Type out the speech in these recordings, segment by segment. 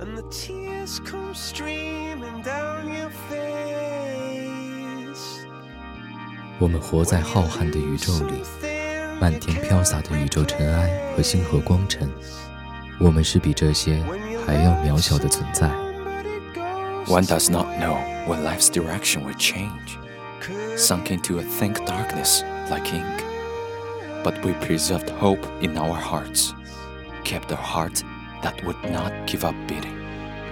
and the tears come streaming down your face. 我们活在浩瀚的宇宙里，漫天飘洒的宇宙尘埃和星河光尘，我们是比这些还要渺小的存在。 One does not know when life's direction will change, sunk into a thick darkness like ink. But we preserved hope in our hearts, kept a heart that would not give up beating.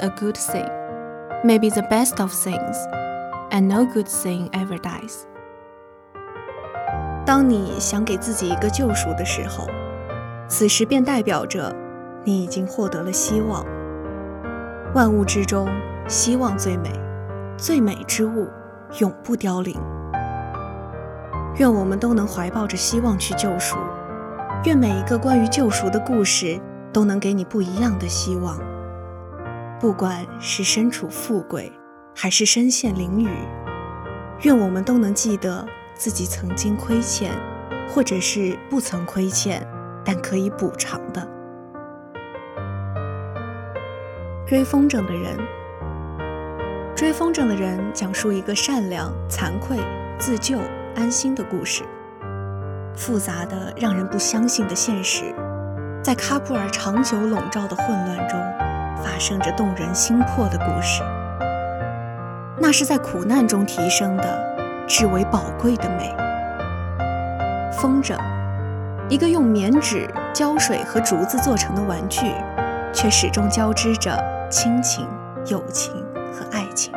A good thing, maybe the best of things, and no good thing ever dies. 当你想给自己一个救赎的时候，此时便代表着你已经获得了希望。万物之中，希望最美，最美之物永不凋零。愿我们都能怀抱着希望去救赎，愿每一个关于救赎的故事都能给你不一样的希望。不管是身处富贵，还是身陷囹圄，愿我们都能记得自己曾经亏欠，或者是不曾亏欠，但可以补偿的。追风筝的人，追风筝的人讲述一个善良、惭愧、自救、安心的故事。复杂的、让人不相信的现实，在喀布尔长久笼罩的混乱中，发生着动人心魄的故事。那是在苦难中提升的至为宝贵的美。风筝，一个用棉纸、胶水和竹子做成的玩具，却始终交织着亲情、友情和爱情。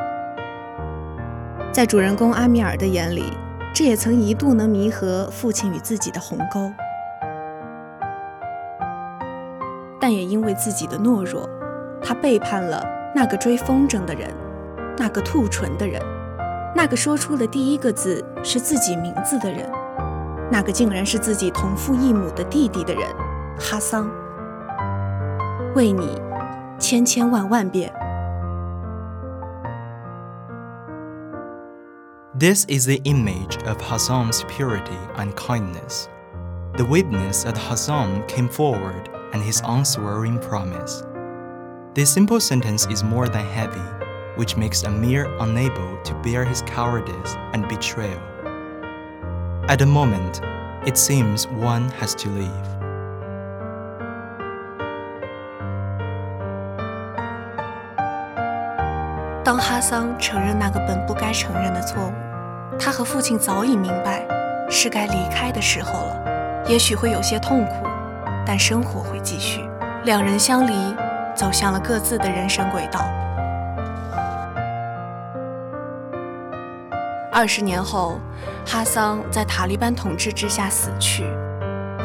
在主人公阿米尔的眼里，这也曾一度能弥合父亲与自己的鸿沟，但也因为自己的懦弱，他背叛了那个追风筝的人，那个吐唇的人，那个说出的第一个字是自己名字的人，那个竟然是自己同父异母的弟弟的人，哈桑。为你，千千万万遍。This is the image of Hassan's purity and kindness. The witness that Hassan came forward and his unswearing promise. This simple sentence is more than heavy, which makes Amir unable to bear his cowardice and betrayal. At the moment, it seems one has to leave. 当哈桑承认那个本不该承认的错误，他和父亲早已明白是该离开的时候了。也许会有些痛苦，但生活会继续。两人相离， 走向了各自的人生轨道。二十年后，哈桑在塔利班统治之下死去，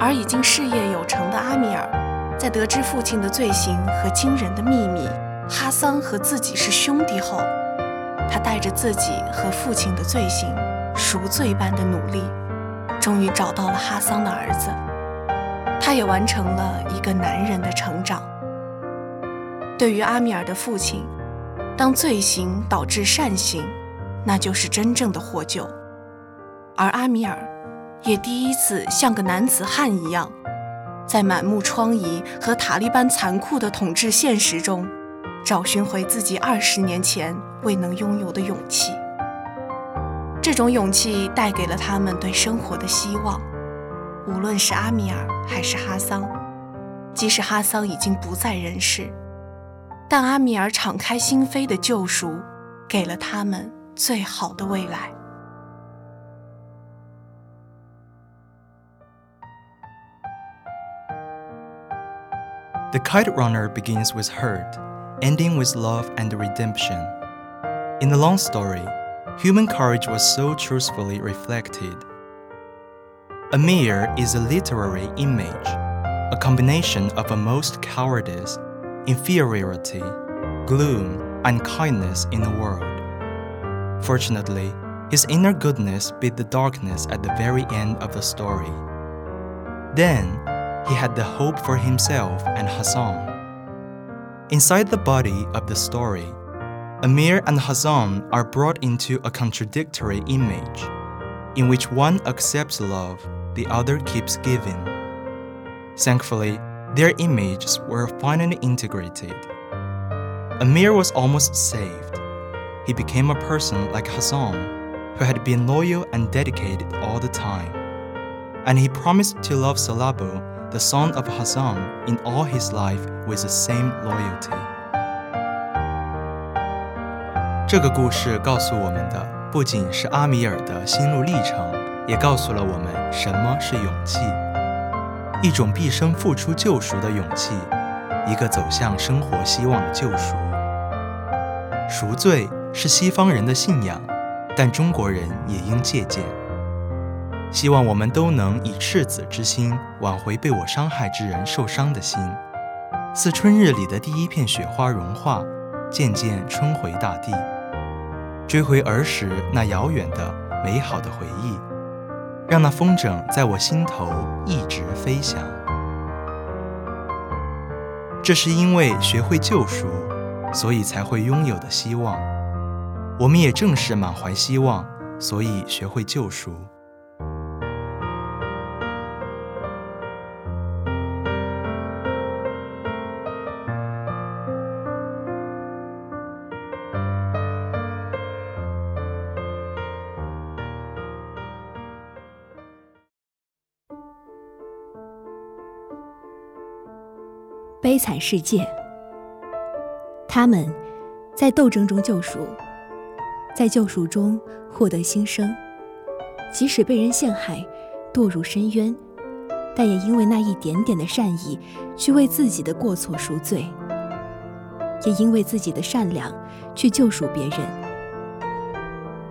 而已经事业有成的阿米尔，在得知父亲的罪行和惊人的秘密，哈桑和自己是兄弟后，他带着自己和父亲的罪行，赎罪般的努力，终于找到了哈桑的儿子。他也完成了一个男人的成长。对于阿米尔的父亲，当罪行导致善行，那就是真正的获救。而阿米尔，也第一次像个男子汉一样，在满目疮痍和塔利班残酷的统治现实中，找寻回自己二十年前未能拥有的勇气。这种勇气带给了他们对生活的希望。无论是阿米尔还是哈桑，即使哈桑已经不在人世，但阿米尔敞开心扉的救赎，给了他们最好的未来。The Kite Runner begins with hurt, ending with love and redemption. In the long story, human courage was so truthfully reflected. Amir is a literary image, a combination of a most cowardice, inferiority, gloom, and kindness in the world. Fortunately, his inner goodness beat the darkness at the very end of the story. Then, he had the hope for himself and Hassan. Inside the body of the story, Amir and Hassan are brought into a contradictory image, in which one accepts love, the other keeps giving. Thankfully, their images were finally integrated. Amir was almost saved. He became a person like Hassan, who had been loyal and dedicated all the time. And he promised to love Salabo the son of Hassan in all his life with the same loyalty. 这个故事告诉我们的不仅是阿米尔的心路历程，也告诉了我们什么是勇气， 一种毕生付出救赎的勇气，一个走向生活希望的救赎。赎罪是西方人的信仰，但中国人也应借鉴。希望我们都能以赤子之心挽回被我伤害之人受伤的心，似春日里的第一片雪花融化，渐渐春回大地，追回儿时那遥远的美好的回忆，让那风筝在我心头一直飞翔。这是因为学会救赎，所以才会拥有的希望。我们也正是满怀希望，所以学会救赎。悲惨世界，他们在斗争中救赎，在救赎中获得新生。即使被人陷害，堕入深渊，但也因为那一点点的善意，去为自己的过错赎罪，也因为自己的善良去救赎别人。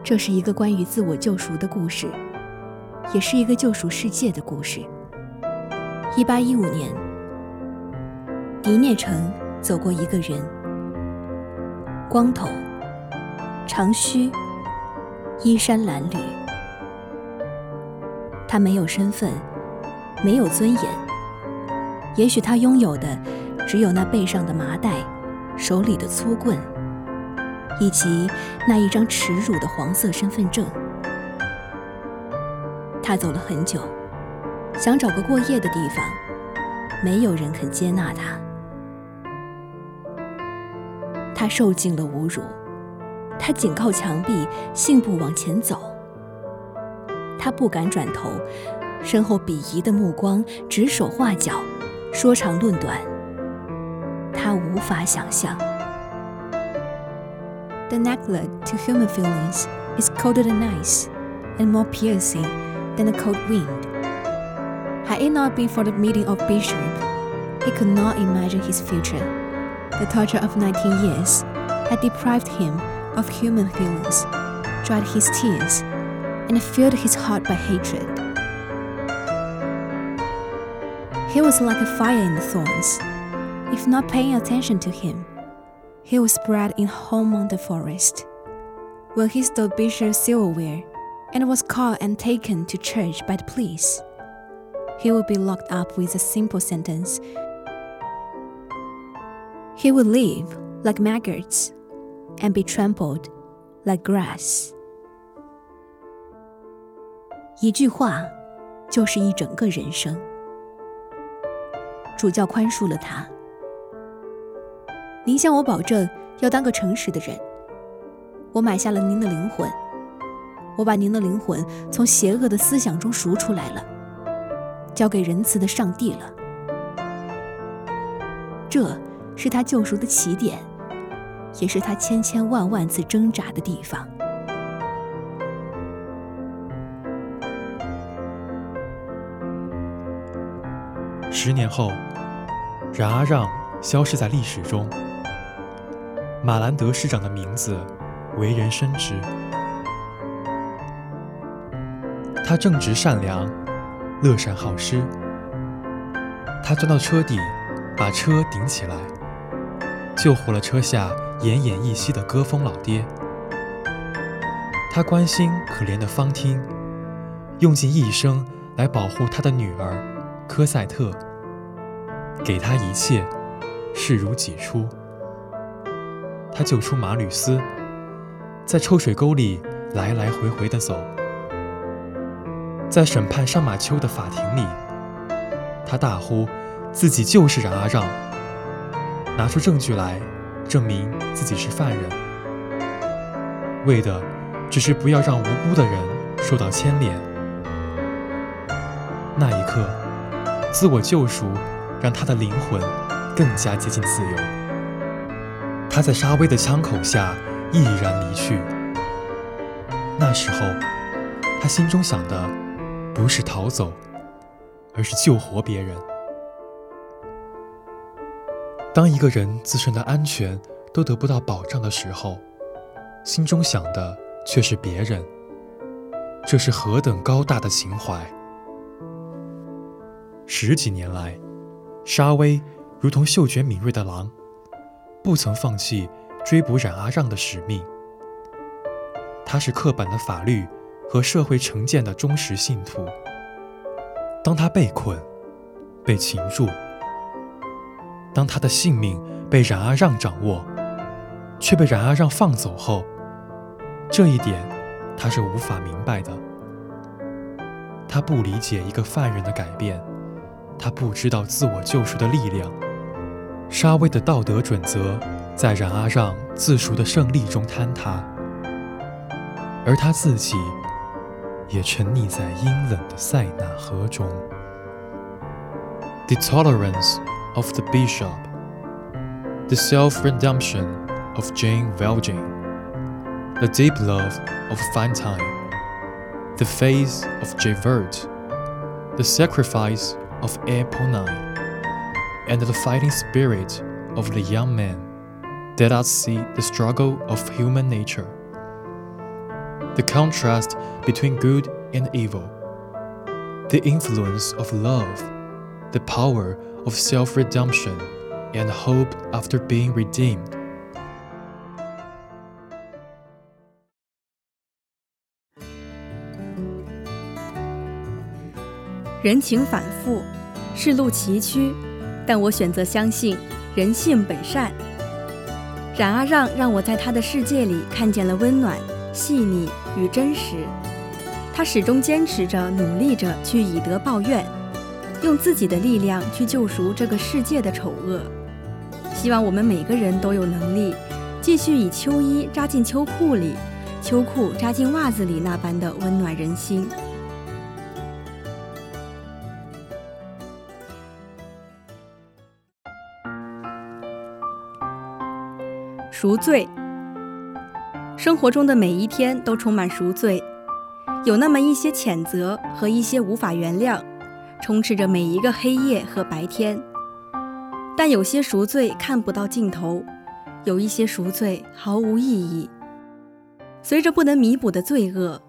这是一个关于自我救赎的故事，也是一个救赎世界的故事。一八一五年。一念城走过一个人，光头、长须、衣衫褴褛。他没有身份，没有尊严。也许他拥有的只有那背上的麻袋、手里的粗棍，以及那一张耻辱的黄色身份证。他走了很久，想找个过夜的地方，没有人肯接纳他。他受尽了侮辱，他紧靠墙壁，信步往前走。他不敢转头，身后鄙夷的目光指手画脚，说长论短。他无法想象。The necklace to human feelings is colder than ice, and more piercing than a cold wind. Had it not been for the meeting of Bishop, he could not imagine his future. The torture of 19 years had deprived him of human feelings, dried his tears, and filled his heart by hatred. He was like a fire in the thorns. If not paying attention to him, he was spread in home on the forest. When he stole bishop silverware and was caught and taken to church by the police, he would be locked up with a simple sentence. He would live like maggots and be trampled like grass. 一句话，就是一整个人生。主教宽恕了他。您向我保证要当个诚实的人。我买下了您的灵魂，我把您的灵魂从邪恶的思想中赎出来了，交给仁慈的上帝了。这是他救赎的起点，也是他千千万万次挣扎的地方。十年后，冉阿让消失在历史中。马兰德师长的名字为人深知。他正直善良，乐善好施。他钻到车底，把车顶起来，救活了车下奄奄一息的歌风老爹。他关心可怜的方汀，用尽一生来保护他的女儿科赛特，给他一切，视如己出。他救出马吕斯，在臭水沟里来来回回地走。在审判上马丘的法庭里，他大呼自己就是冉阿让，拿出证据来证明自己是犯人，为的只是不要让无辜的人受到牵连。那一刻，自我救赎让他的灵魂更加接近自由。他在沙威的枪口下毅然离去。那时候，他心中想的不是逃走，而是救活别人。当一个人自身的安全都得不到保障的时候，心中想的却是别人，这是何等高大的情怀！十几年来，沙威如同嗅觉敏锐的狼。不曾放弃追捕冉阿让的使命。他是刻板的法律和社会成见的忠实信徒。当他被困、被擒住，当他的性命被冉阿让掌握，却被冉阿让放走后，这一点他是无法明白的。他不理解一个犯人的改变，他不知道自我救赎的力量。沙威的道德准则在冉阿让自赎的胜利中坍塌，而他自己也沉溺在阴冷的塞纳河中。The tolerance of the bishop, the self-redemption of Jane Valjean, the deep love of Fantine, the faith of Javert, the sacrifice of Eponine and the fighting spirit of the young man let us see the struggle of human nature, the contrast between good and evil, the influence of love, the power of self redemption, and hope after being redeemed. 人情反复，世路崎岖。但我选择相信人性本善。冉阿让让我在他的世界里看见了温暖、细腻与真实。他始终坚持着、努力着去以德报怨，用自己的力量去救赎这个世界的丑恶。希望我们每个人都有能力，继续以秋衣扎进秋裤里，秋裤扎进袜子里那般的温暖人心。赎罪。生活中的每一天都充满赎罪，有那么一些谴责和一些无法原谅，充斥着每一个黑夜和白天。但有些赎罪看不到尽头，有一些赎罪毫无意义。随着不能弥补的罪恶，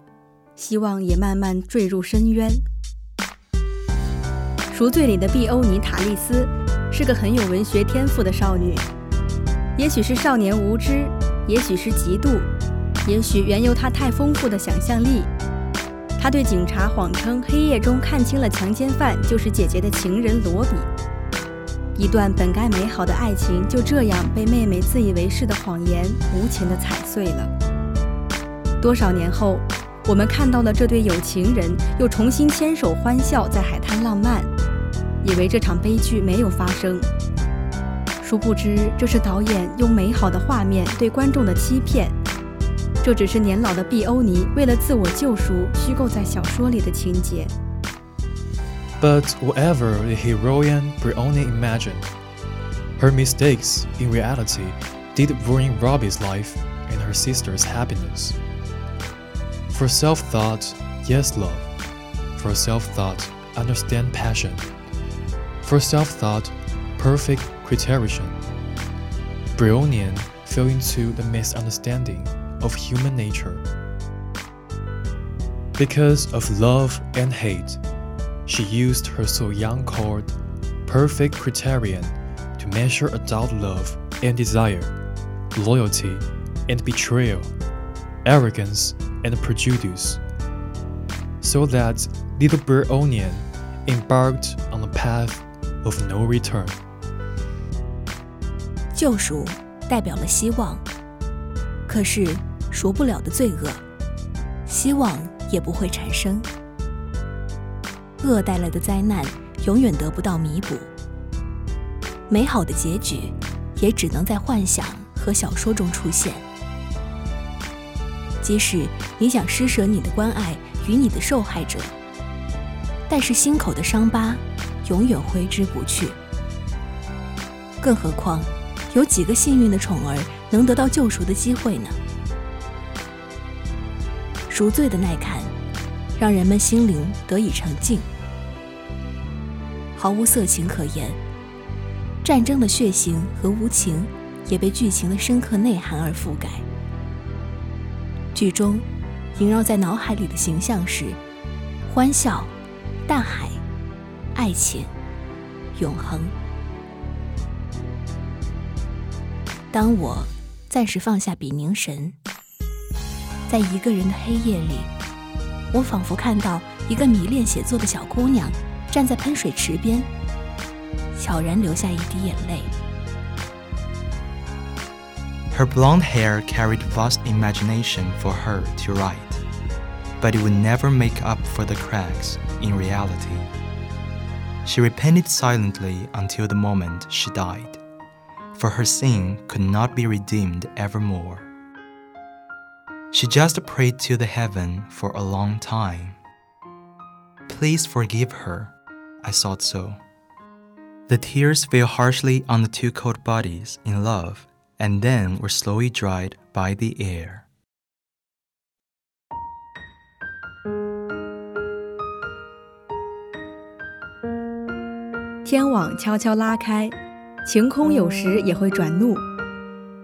希望也慢慢坠入深渊。赎罪里的碧欧尼塔利斯是个很有文学天赋的少女。也许是少年无知，也许是嫉妒，也许缘由他太丰富的想象力。他对警察谎称黑夜中看清了强奸犯就是姐姐的情人罗比。一段本该美好的爱情就这样被妹妹自以为是的谎言无情地踩碎了。多少年后，我们看到了这对有情人又重新牵手欢笑在海滩浪漫，以为这场悲剧没有发生。殊不知，这是导演用美好的画面对观众的欺骗。这只是年老的毕欧尼为了自我救赎虚构在小说里的情节。But whatever the heroine Brioni imagined, her mistakes in reality did ruin Robbie's life and her sister's happiness. For self thought, yes, love. For self thought, understand passion. For self thought, perfect criterion. Brionian fell into the misunderstanding of human nature. Because of love and hate, she used her so young called perfect criterion to measure adult love and desire, loyalty and betrayal, arrogance and prejudice, so that little Onion embarked on a path of no return. 救赎代表了希望，可是 赎不了的罪恶，希望也不会产生。恶带来的灾难永远得不到弥补，美好的结局也只能在幻想和小说中出现。即使你想施舍你的关爱与你的受害者，但是心口的伤疤永远挥之不去。更何况，有几个幸运的宠儿能得到救赎的机会呢？赎罪的耐看，让人们心灵得以澄净，毫无色情可言。战争的血腥和无情，也被剧情的深刻内涵而覆盖。剧中萦绕在脑海里的形象是欢笑、大海、爱情、永恒。当我暂时放下笔凝神。在一个人的黑夜里，我仿佛看到一个迷恋写作的小姑娘站在喷水池边，悄然流下一滴眼泪。Her blonde hair carried vast imagination for her to write, but it would never make up for the cracks in reality. She repented silently until the moment she died, for her sin could not be redeemed evermore. She just prayed to the heaven for a long time. Please forgive her, I thought so. The tears fell harshly on the two cold bodies in love and then were slowly dried by the air. 天网悄悄拉开，晴空有时也会转怒。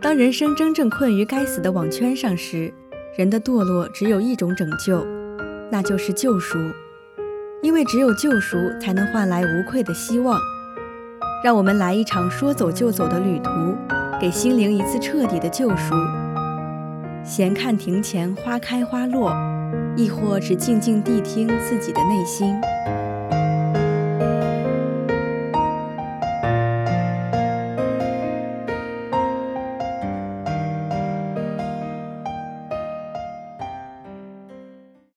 当人生真正困于该死的网圈上时， 人的堕落只有一种拯救，那就是救赎，因为只有救赎才能换来无愧的希望。让我们来一场说走就走的旅途，给心灵一次彻底的救赎。闲看庭前花开花落，亦或只静静地听自己的内心。